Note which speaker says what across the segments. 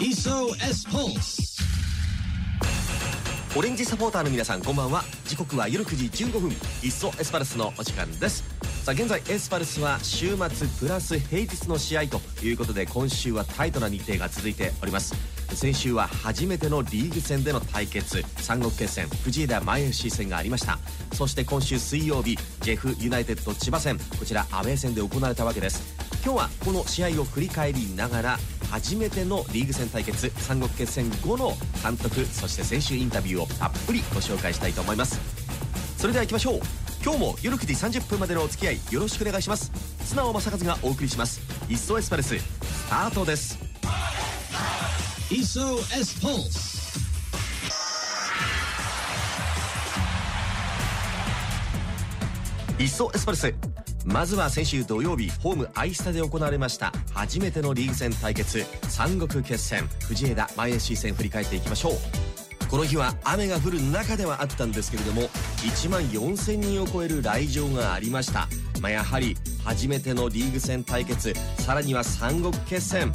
Speaker 1: iso s4
Speaker 2: オレンジサポーターの皆さんこんばんは。時刻は夜9時15分。いっそエスパルスのお時間です。さあ現在エスパルスは週末プラス平日の試合ということで今週はタイトな日程が続いております。先週は初めてのリーグ戦での対決。三国決戦藤枝前 FC 戦がありました。そして今週水曜日ジェフユナイテッド千葉戦。こちらアウェー戦で行われたわけです。今日はこの試合を振り返りながら初めてのリーグ戦対決三国決戦後の監督そして選手インタビューをたっぷりご紹介したいと思います。それでは行きましょう。今日も夜9時30分までのお付き合いよろしくお願いします。綱尾正和がお送りします「いっそエスパルス」スタートです。
Speaker 1: SOS Pulse.
Speaker 2: いっそエスパルス。まずは先週土曜日ホームアイスタで行われました。初めてのリーグ戦対決。三国決戦。藤枝前 FC 戦振り返っていきましょう。この日は雨が降る中ではあったんですけれども1万4000人を超える来場がありました、まあ、やはり初めてのリーグ戦対決。さらには三国決戦。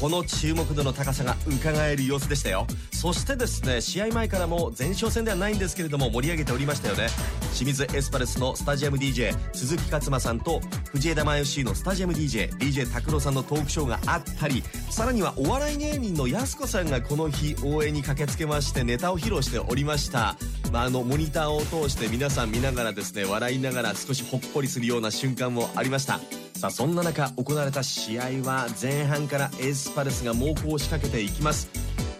Speaker 2: この注目度の高さが伺える様子でしたよ。そしてですね試合前からも前哨戦ではないんですけれども盛り上げておりましたよね。清水エスパルスのスタジアム DJ 鈴木勝馬さんと藤枝前 FC のスタジアム DJDJ 拓郎さんのトークショーがあったりさらにはお笑い芸人のやす子さんがこの日応援に駆けつけましてネタを披露しておりました、まあ、あのモニターを通して皆さん見ながらですね笑いながら少しほっこりするような瞬間もありました。さあそんな中行われた試合は前半からエスパルスが猛攻を仕掛けていきます。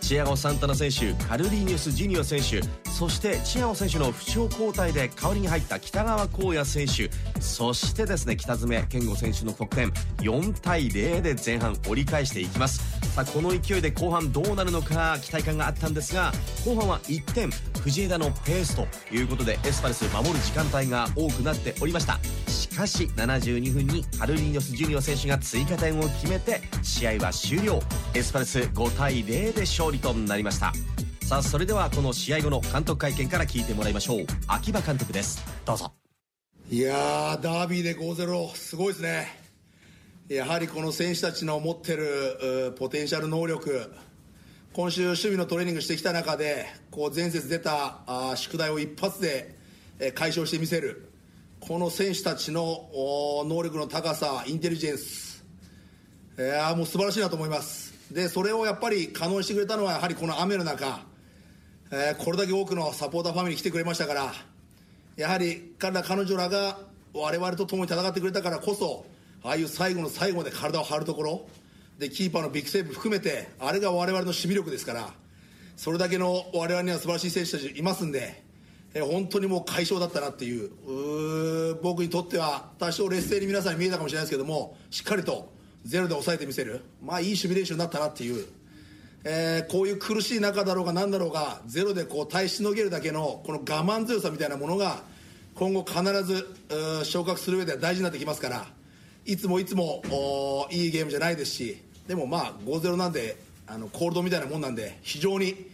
Speaker 2: チアゴ・サンタナ選手カルリーニュス・ジュニオ選手そしてチアゴ選手の負傷交代で代わりに入った北川光也選手。そしてですね北爪健吾選手の得点4対0で前半折り返していきます。さあこの勢いで後半どうなるのか期待感があったんですが後半は1点藤枝のペースということでエスパルス守る時間帯が多くなっておりました。しかし72分にカルリーニョス・ジュニオ選手が追加点を決めて試合は終了。エスパルス5対0で勝利となりました。さあそれではこの試合後の監督会見から聞いてもらいましょう。秋葉監督です。どうぞ。
Speaker 3: いやーダービーで5-0すごいですね。やはりこの選手たちの持ってるポテンシャル能力。今週守備のトレーニングしてきた中でこう前節出たあ宿題を一発で、え解消してみせる。この選手たちの能力の高さインテリジェンス。いやもう素晴らしいなと思います。でそれをやっぱり可能にしてくれたのはやはりこの雨の中、えーこれだけ多くのサポーターファミリー来てくれましたからやはり彼ら彼女らが我々と共に戦ってくれたからこそああいう最後の最後まで体を張るところでキーパーのビッグセーブ含めてあれが我々の守備力ですからそれだけの我々には素晴らしい選手たちいますんで、え本当にもう快勝だったなっていう僕にとっては多少劣勢に皆さんに見えたかもしれないですけどもしっかりとゼロで抑えてみせるまあいい守備練習になったなっていうえーこういう苦しい中だろうが何だろうがゼロでこう耐えしのげるだけのこの我慢強さみたいなものが今後必ず昇格する上では大事になってきますからいつもいつもいいゲームじゃないですしでもまあ5-0なんであのコールドみたいなもんなんで非常に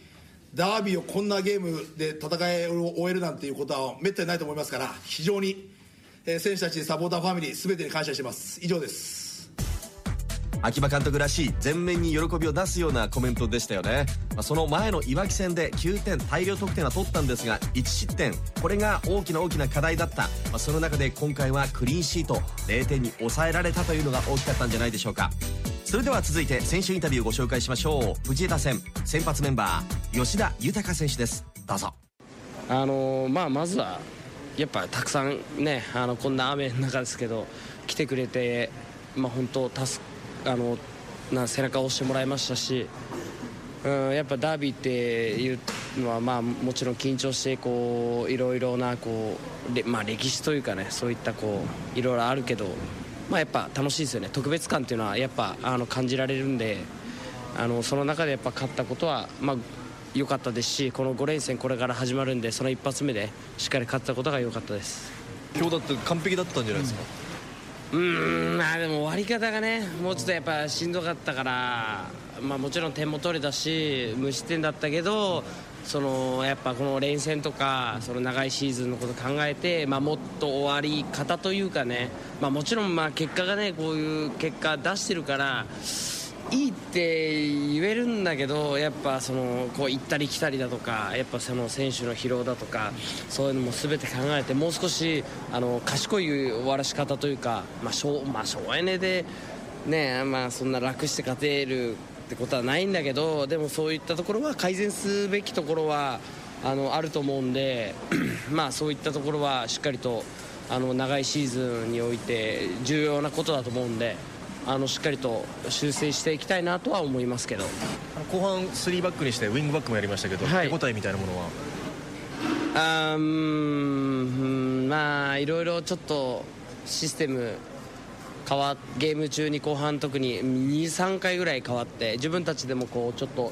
Speaker 3: ダービーをこんなゲームで戦いを終えるなんていうことはめったにないと思いますから非常に、え選手たちサポーターファミリー全てに感謝してます。以上です。
Speaker 2: 秋葉監督らしい全面に喜びを出すようなコメントでしたよね、まあその前のいわき戦で9点大量得点は取ったんですが1失点。これが大きな大きな課題だった、まあその中で今回はクリーンシート0点に抑えられたというのが大きかったんじゃないでしょうか。それでは続いて選手インタビューをご紹介しましょう。藤枝戦先発メンバー吉田豊選手です。どうぞ。
Speaker 4: あのまあ、まずはやっぱたくさんねあのこんな雨の中ですけど来てくれて、まあ、本当助あのな背中を押してもらいましたし、うん、やっぱダービーっていうのは、まあ、もちろん緊張してこういろいろなこう、まあ、歴史というかねそういったこういろいろあるけど、まあ、やっぱ楽しいですよね。特別感っていうのはやっぱあの感じられるんであのその中でやっぱ勝ったことは、まあ良かったですしこの5連戦これから始まるんでその一発目でしっかり勝ったことが良かったです。
Speaker 5: 今日だって完璧だったんじゃないですか、
Speaker 4: うーんまあでも終わり方がねもうちょっとやっぱしんどかったからまあもちろん点も取れたし無失点だったけどそのやっぱこの連戦とかその長いシーズンのこと考えて、まあ、もっと終わり方というかね、まあ、もちろんまあ結果がねこういう結果出してるからいいって言えるんだけどやっぱそのこう行ったり来たりだとかやっぱその選手の疲労だとかそういうのも全て考えてもう少しあの賢い終わらし方というか、まあ省まあ、省エネで、ねまあ、そんな楽して勝てるってことはないんだけどでもそういったところは改善すべきところはあのあると思うんで まあそういったところはしっかりとあの長いシーズンにおいて重要なことだと思うんで。あのしっかりと修正していきたいなとは思いますけど。
Speaker 5: 後半3バックにしてウィングバックもやりましたけど、
Speaker 4: はい。
Speaker 5: 手応えみたいなものは？
Speaker 4: あーうーんうんまあいろいろちょっとシステム変わっゲーム中に後半特に23回ぐらい変わって自分たちでもこうちょっと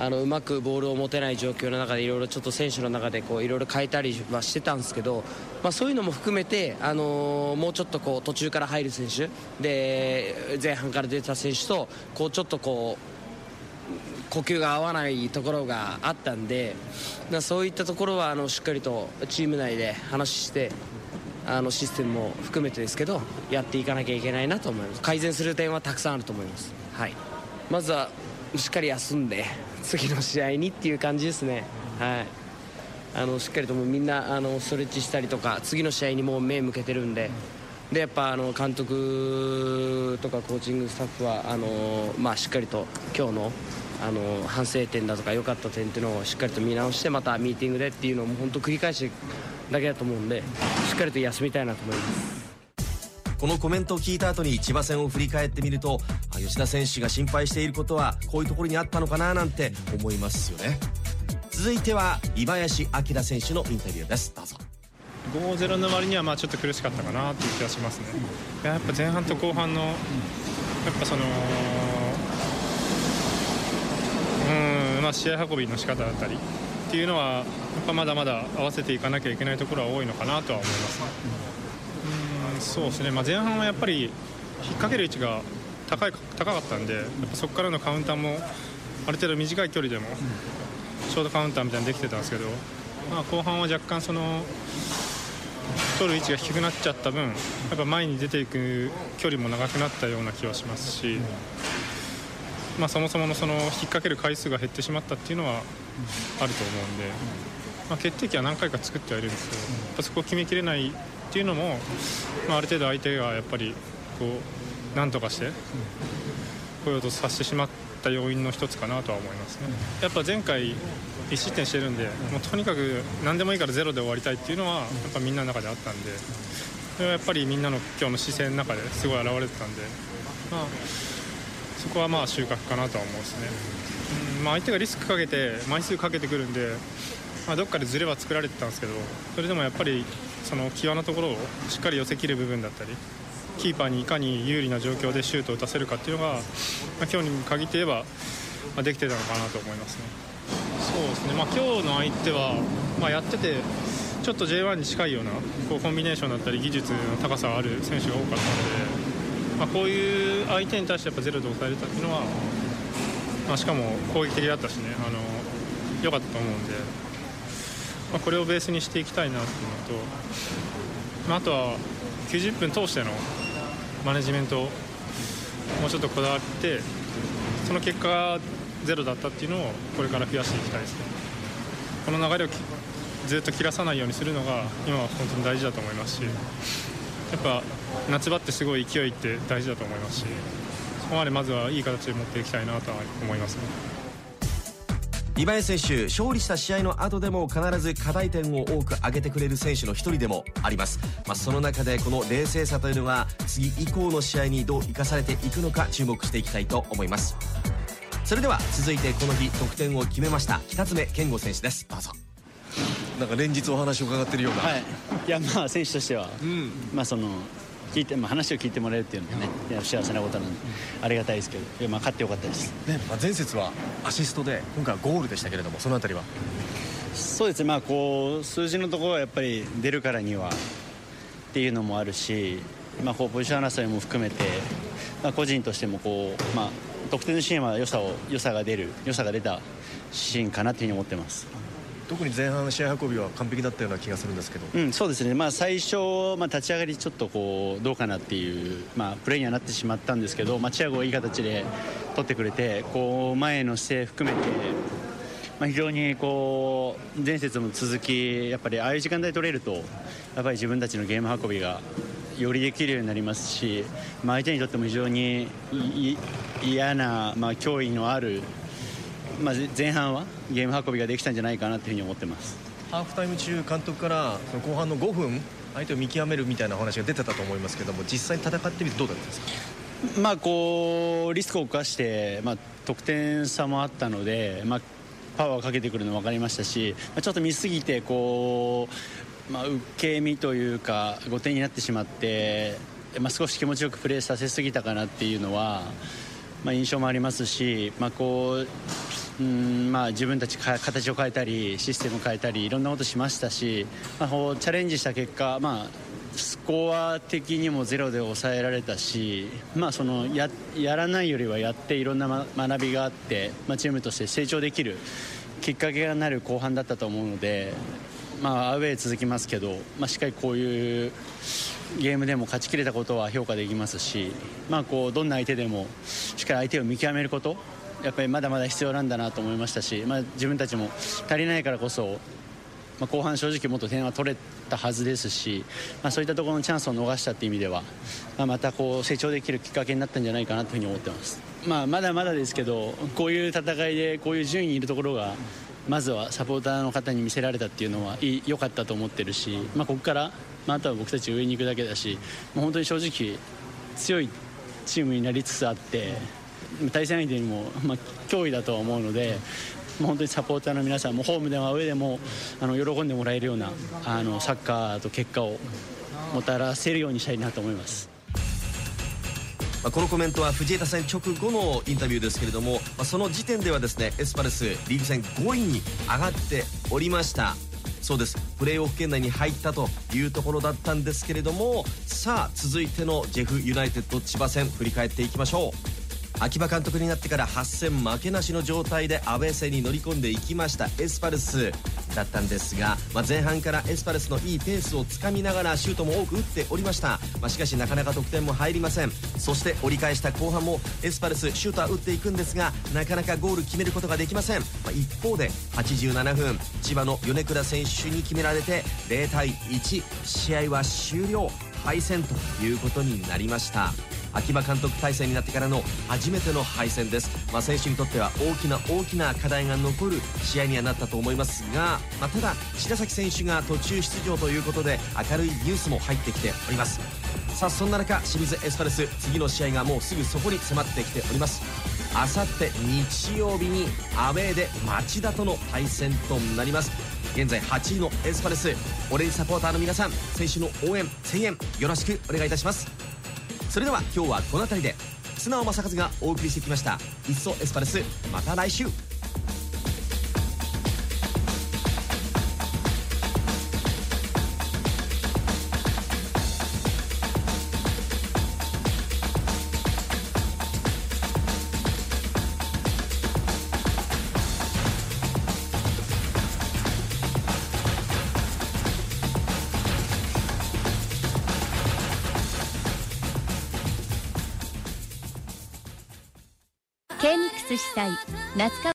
Speaker 4: あのうまくボールを持てない状況の中でいろいろちょっと選手の中でこういろいろ変えたりはしてたんですけど、まあ、そういうのも含めて、あのーもうちょっとこう途中から入る選手で前半から出た選手とこうちょっとこう呼吸が合わないところがあったんでそういったところはあのしっかりとチーム内で話してあのシステムも含めてですけどやっていかなきゃいけないなと思います。改善する点はたくさんあると思います、はい、まずはしっかり休んで次の試合にっていう感じですね、はい、あのしっかりともみんなあのストレッチしたりとか次の試合にもう目向けてるんで。でやっぱあの監督とかコーチングスタッフはあの、まあ、しっかりと今日のあの反省点だとか良かった点っていうのをしっかりと見直してまたミーティングでっていうのを本当繰り返しだけだと思うんでしっかりと休みたいなと思います。
Speaker 2: このコメントを聞いた後に千葉戦を振り返ってみると吉田選手が心配していることはこういうところにあったのかななんて思いますよね続いては井林明選手のインタビューですどうぞ
Speaker 6: 5-0の割にはまあちょっと苦しかったかなという気がしますね。いややっぱ前半と後半のやっぱそのうんまあ試合運びの仕方だったりっていうのはやっぱまだまだ合わせていかなきゃいけないところは多いのかなとは思いますね。そうですね。まあ前半はやっぱり引っ掛ける位置が高い高かったんで、やっぱそこからのカウンターもある程度短い距離でもショートカウンターみたいにできてたんですけど、まあ後半は若干その取る位置が低くなっちゃった分やっぱ前に出ていく距離も長くなったような気はしますし、まあ、そもそものその引っ掛ける回数が減ってしまったっていうのはあると思うんで、まあ、決定機は何回か作ってはいるんですけどやっぱそこを決めきれないっていうのも、まあ、ある程度相手がやっぱりこうなんとかして来ようとさせてしまった要因の一つかなとは思いますね。やっぱ前回1失点してるんでもうとにかく何でもいいからゼロで終わりたいっていうのはやっぱみんなの中であったんでそれはやっぱりみんなの今日の姿勢の中ですごい現れてたんで、まあ、そこはまあ収穫かなとは思うですね、うんまあ、相手がリスクかけて枚数かけてくるんで、まあ、どっかでズレは作られてたんですけどそれでもやっぱりその際のところをしっかり寄せきる部分だったりキーパーにいかに有利な状況でシュートを打たせるかっていうのが、まあ、今日に限って言えば、まあ、できてたのかなと思いますね。そうですね、まあ、今日の相手は、まあ、やっててちょっと J1 に近いようなこうコンビネーションだったり技術の高さがある選手が多かったので、まあ、こういう相手に対してやっぱゼロで抑えれたっていうのは、まあ、しかも攻撃的だったしねあの良かったと思うんで、まあ、これをベースにしていきたいなっていうのと、まあ、あとは90分通してのマネジメントをもうちょっとこだわってその結果がゼロだったっていうのをこれから増やしていきたいですね。この流れをずっと切らさないようにするのが今は本当に大事だと思いますしやっぱ夏場ってすごい勢いって大事だと思いますしそこまでまずはいい形で持っていきたいなとは思いますね。
Speaker 2: リバエ選手勝利した試合の後でも必ず課題点を多く挙げてくれる選手の一人でもあります、まあ、その中でこの冷静さというのが次以降の試合にどう生かされていくのか注目していきたいと思います。それでは続いてこの日得点を決めました北爪健吾選手です。どうぞ
Speaker 5: なんか連日お話を伺ってるような、
Speaker 7: はい、いやまあ選手としては、まあその聞いて、まあ、話を聞いてもらえるっていうのはね幸せなことなんでありがたいですけどまあ勝ってよかったです。
Speaker 5: ねまあ、前節はアシストで今回はゴールでしたけれどもそのあたりは？
Speaker 7: そうですねまあこう数字のところはやっぱり出るからにはっていうのもあるし、まあ、こうポジション争いも含めて、まあ、個人としてもこう、まあ、得点のシーンは良さを良さが出る良さが出たシーンかなというふうに思ってます
Speaker 5: 特に前半試合運びは完璧だったような気がするんですけど、
Speaker 7: うん、そうですね、まあ、最初、まあ、立ち上がりちょっとこうどうかなっていう、まあ、プレーにはなってしまったんですけど、まあ、チアゴがいい形で取ってくれてこう前の姿勢含めて、まあ、非常にこう前節も続きやっぱりああいう時間帯取れるとやっぱり自分たちのゲーム運びがよりできるようになりますし、まあ、相手にとっても非常に嫌な、まあ、脅威のあるまあ、前半はゲーム運びができたんじゃないかなというふうに思ってます。
Speaker 5: ハーフタイム中、監督からその後半の5分相手を見極めるみたいな話が出てたと思いますけども実際戦ってみてどうだったんですか、
Speaker 7: まあ、こうリスクを冒して、まあ、得点差もあったので、まあ、パワーをかけてくるの分かりましたし、まあ、ちょっと見すぎてこう、まあ、受け身というか5点になってしまって、まあ、少し気持ちよくプレーさせすぎたかなっていうのは、まあ、印象もありますし、まあ、こううんまあ、自分たち形を変えたりシステムを変えたりいろんなことしましたし、まあ、チャレンジした結果、まあ、スコア的にもゼロで抑えられたし、まあ、そのややらないよりはやっていろんな、ま、学びがあって、まあ、チームとして成長できるきっかけがなる後半だったと思うので、まあ、アウェー続きますけど、まあ、しっかりこういうゲームでも勝ちきれたことは評価できますし、まあ、こうどんな相手でもしっかり相手を見極めることやっぱりまだまだ必要なんだなと思いましたし、まあ、自分たちも足りないからこそ、まあ、後半正直もっと点は取れたはずですし、まあ、そういったところのチャンスを逃したという意味では、まあ、またこう成長できるきっかけになったんじゃないかなというふうに思ってます、まあ、まだまだですけどこういう戦いでこういう順位にいるところがまずはサポーターの方に見せられたっていうのは良かったと思ってるし、まあ、ここから、まあ、あとは僕たち上に行くだけだしもう本当に正直強いチームになりつつあって。対戦相手にも、まあ、脅威だとは思うので、もう本当にサポーターの皆さんもホームでも上でもあの喜んでもらえるようなあのサッカーと結果をもたらせるようにしたいなと思います。
Speaker 2: このコメントは藤枝戦直後のインタビューですけれどもその時点ではですねエスパルスリーグ戦5位に上がっておりました。そうです。プレーオフ圏内に入ったというところだったんですけれどもさあ続いてのジェフユナイテッド千葉戦振り返っていきましょう。秋葉監督になってから8戦負けなしの状態でアウェー戦に乗り込んでいきましたエスパルスだったんですが、まあ、前半からエスパルスのいいペースをつかみながらシュートも多く打っておりました、まあ、しかしなかなか得点も入りません。そして折り返した後半もエスパルスシュートは打っていくんですがなかなかゴール決めることができません、まあ、一方で87分千葉の米倉選手に決められて0対1試合は終了敗戦ということになりました。秋葉監督体制になってからの初めての敗戦です、まあ、選手にとっては大きな大きな課題が残る試合にはなったと思いますが、まあ、ただ白崎選手が途中出場ということで明るいニュースも入ってきております。さあそんな中清水エスパルス次の試合がもうすぐそこに迫ってきております。あさって日曜日にアウェーで町田との対戦となります。現在8位のエスパルスオレンジサポーターの皆さん選手の応援声援よろしくお願いいたします。それでは今日はこの辺りで。素直正和がお送りしてきました「いっそエスパルス」また来週。
Speaker 8: 主催夏川